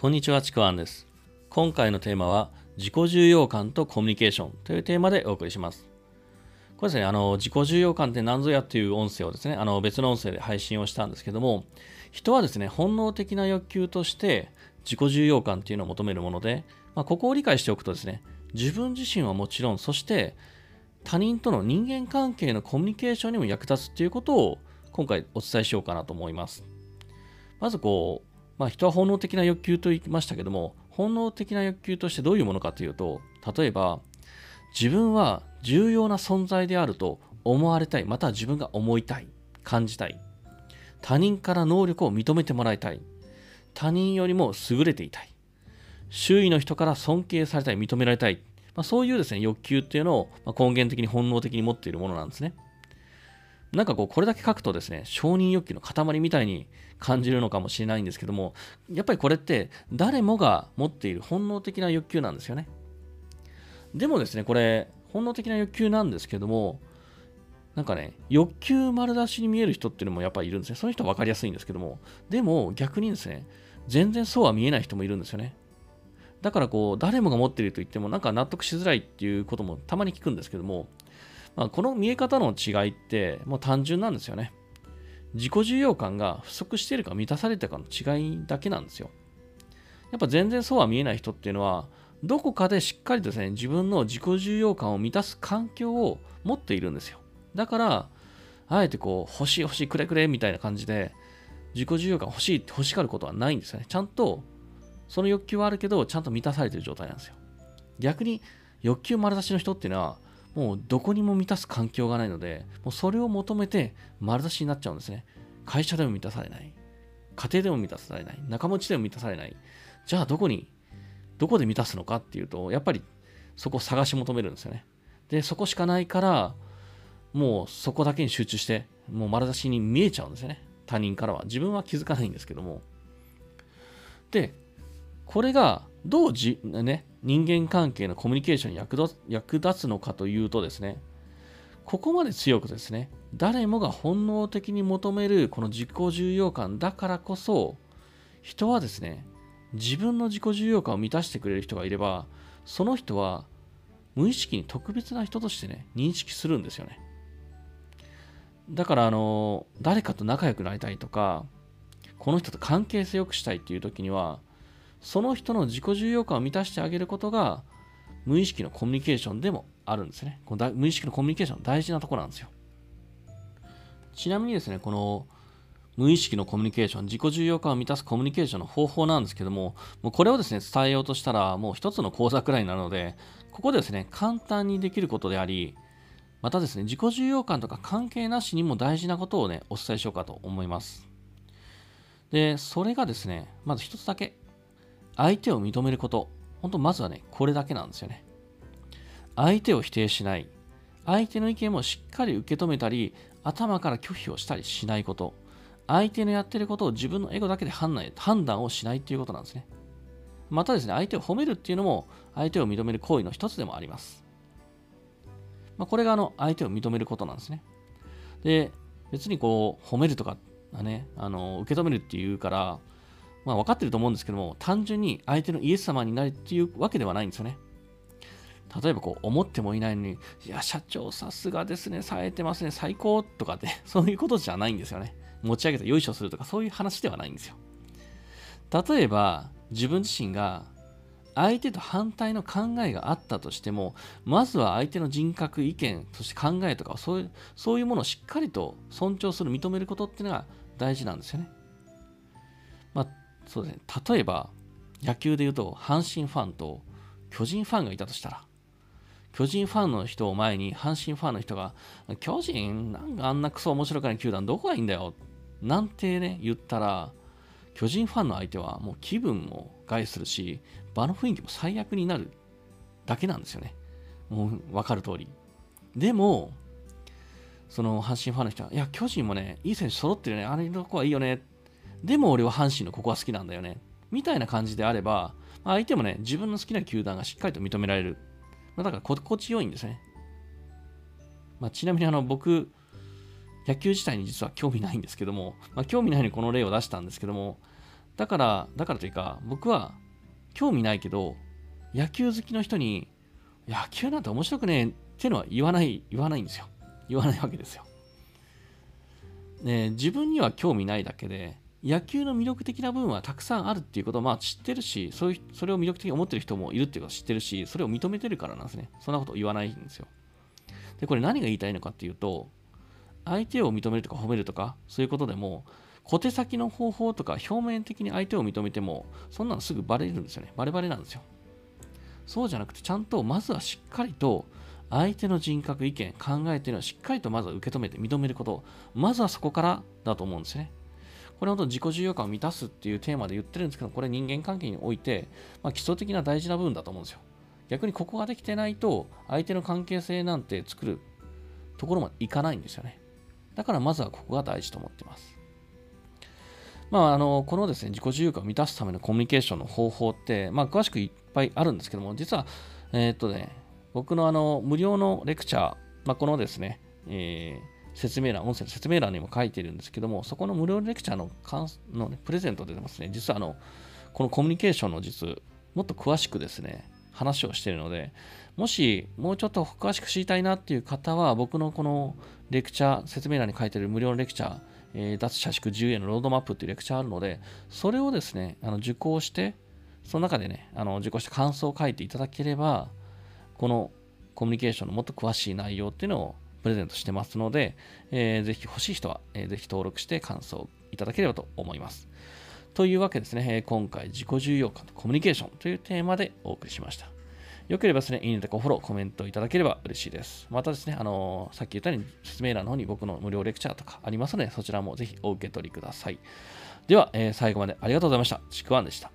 こんにちは、ちくわんです。今回のテーマは、自己重要感とコミュニケーションというテーマでお送りします。これですね、あの、自己重要感って何ぞやっていう音声をですね、あの、別の音声で配信をしたんですけども、人はですね、本能的な欲求として、自己重要感っていうのを求めるもので、まあ、ここを理解しておくとですね、自分自身はもちろん、そして、他人との人間関係のコミュニケーションにも役立つっていうことを今回お伝えしようかなと思います。まずこう、まあ、人は本能的な欲求と言いましたけども、本能的な欲求としてどういうものかというと、例えば、自分は重要な存在であると思われたい、または自分が思いたい、感じたい。他人から能力を認めてもらいたい。他人よりも優れていたい。周囲の人から尊敬されたい、認められたい。まあ、そういうですね、欲求っていうのを根源的に本能的に持っているものなんですね。なんかこう、これだけ書くとですね、承認欲求の塊みたいに感じるのかもしれないんですけども、やっぱりこれって誰もが持っている本能的な欲求なんですよね。でもですね、これ、本能的な欲求なんですけども、なんかね、欲求丸出しに見える人っていうのもやっぱりいるんですね。その人は分かりやすいんですけども、でも逆にですね、全然そうは見えない人もいるんですよね。だからこう、誰もが持っていると言っても、なんか納得しづらいっていうこともたまに聞くんですけども、まあ、この見え方の違いって、もう単純なんですよね。自己重要感が不足しているか満たされてかの違いだけなんですよ。やっぱ全然そうは見えない人っていうのは、どこかでしっかりとですね、自分の自己重要感を満たす環境を持っているんですよ。だから、あえてこう、欲しい欲しいくれくれみたいな感じで、自己重要感欲しいって欲しがることはないんですよね。ちゃんと、その欲求はあるけど、ちゃんと満たされてる状態なんですよ。逆に、欲求丸出しの人っていうのは、もうどこにも満たす環境がないので、もうそれを求めて丸出しになっちゃうんですね。会社でも満たされない。家庭でも満たされない。仲間内でも満たされない。じゃあどこに、どこで満たすのかっていうと、やっぱりそこを探し求めるんですよね。で、そこしかないから、もうそこだけに集中して、もう丸出しに見えちゃうんですよね。他人からは。自分は気づかないんですけども。で、これがどうじ、ね、人間関係のコミュニケーションに役立役立つのかというとですね、ここまで強くですね、誰もが本能的に求めるこの自己重要感だからこそ、人はですね、自分の自己重要感を満たしてくれる人がいれば、その人は無意識に特別な人としてね、認識するんですよね。だから、あの、誰かと仲良くなりたいとか、この人と関係性良くしたいっていう時には、その人の自己重要感を満たしてあげることが、無意識のコミュニケーションでもあるんですね。この無意識のコミュニケーション大事なところなんですよ。ちなみにですね、この無意識のコミュニケーション、自己重要感を満たすコミュニケーションの方法なんですけども、もうこれをですね、伝えようとしたら、もう一つの講座くらいになるので、ここでですね、簡単にできることであり、またですね、自己重要感とか関係なしにも大事なことをね、お伝えしようかと思います。で、それがですね、まず一つだけ、相手を認めること。本当まずはね、これだけなんですよね。相手を否定しない。相手の意見もしっかり受け止めたり、頭から拒否をしたりしないこと。相手のやってることを自分のエゴだけで判断判断をしないっていうことなんですね。またですね、相手を褒めるっていうのも、相手を認める行為の一つでもあります。まあ、これがあの、相手を認めることなんですね。で、別にこう、褒めるとか、ね、あの、受け止めるっていうから、まあ分かってると思うんですけども、単純に相手のイエス様になるっていうわけではないんですよね。例えばこう思ってもいないのに、いや、社長さすがですね、冴えてますね、最高とかって、そういうことじゃないんですよね。持ち上げてよいしょするとか、そういう話ではないんですよ。例えば、自分自身が相手と反対の考えがあったとしても、まずは相手の人格、意見、そして考えとかそういう、そういうものをしっかりと尊重する、認めることっていうのが大事なんですよね。まあそうですね、例えば野球で言うと阪神ファンと巨人ファンがいたとしたら巨人ファンの人を前に阪神ファンの人が巨人なんかあんなクソ面白くない球団どこがいいんだよなんてね言ったら巨人ファンの相手はもう気分も害するし場の雰囲気も最悪になるだけなんですよね。もう分かる通り。でもその阪神ファンの人はいや巨人もねいい選手揃ってるねあれの子はいいよねでも俺は阪神のここは好きなんだよね。みたいな感じであれば、相手もね、自分の好きな球団がしっかりと認められる。まあ、だから心地よいんですね。まあ、ちなみにあの僕、野球自体に実は興味ないんですけども、まあ、興味ないのにこの例を出したんですけども、だから、だからというか、僕は興味ないけど、野球好きの人に、野球なんて面白くねえってのは言わない、言わないんですよ。言わないわけですよ。ね、自分には興味ないだけで、野球の魅力的な部分はたくさんあるっていうことをまあ知ってるし、そういうそれを魅力的に思ってる人もいるっていうことを知ってるし、それを認めてるからなんですね。そんなこと言わないんですよ。で、これ何が言いたいのかっていうと、相手を認めるとか褒めるとか、そういうことでも、小手先の方法とか表面的に相手を認めても、そんなのすぐバレるんですよね。バレバレなんですよ。そうじゃなくて、ちゃんとまずはしっかりと相手の人格、意見、考えっていうのはしっかりとまずは受け止めて認めること。まずはそこからだと思うんですね。これほど自己重要感を満たすっていうテーマで言ってるんですけど、これ人間関係において、まあ、基礎的な大事な部分だと思うんですよ。逆にここができてないと、相手の関係性なんて作るところまでいかないんですよね。だからまずはここが大事と思っています。まあ、あのこのですね自己自由感を満たすためのコミュニケーションの方法って、まあ、詳しくいっぱいあるんですけども、実は、えー、っとね、僕のあの無料のレクチャー、まあ、このですね、えー、説明欄、音声の説明欄にも書いてるんですけども、そこの無料レクチャーのの、ね、プレゼントでますね、実はあの、このコミュニケーションの実、もっと詳しくですね、話をしているので、もしもうちょっと詳しく知りたいなっていう方は、僕のこのレクチャー、説明欄に書いてる無料のレクチャー、えー、脱社畜10へのロードマップっていうレクチャーあるので、それをですね、あの受講して、その中でね、あの受講して感想を書いていただければ、このコミュニケーションのもっと詳しい内容っていうのをプレゼントしてますので、えー、ぜひ欲しい人は、えー、ぜひ登録して感想いただければと思います。というわけですね、えー、今回自己重要感とコミュニケーションというテーマでお送りしました。よければですね、いいねとかフォロー、コメントいただければ嬉しいです。またですね、あのー、さっき言ったように説明欄の方に僕の無料レクチャーとかありますので、そちらもぜひお受け取りください。では、えー、最後までありがとうございました。ちくわんでした。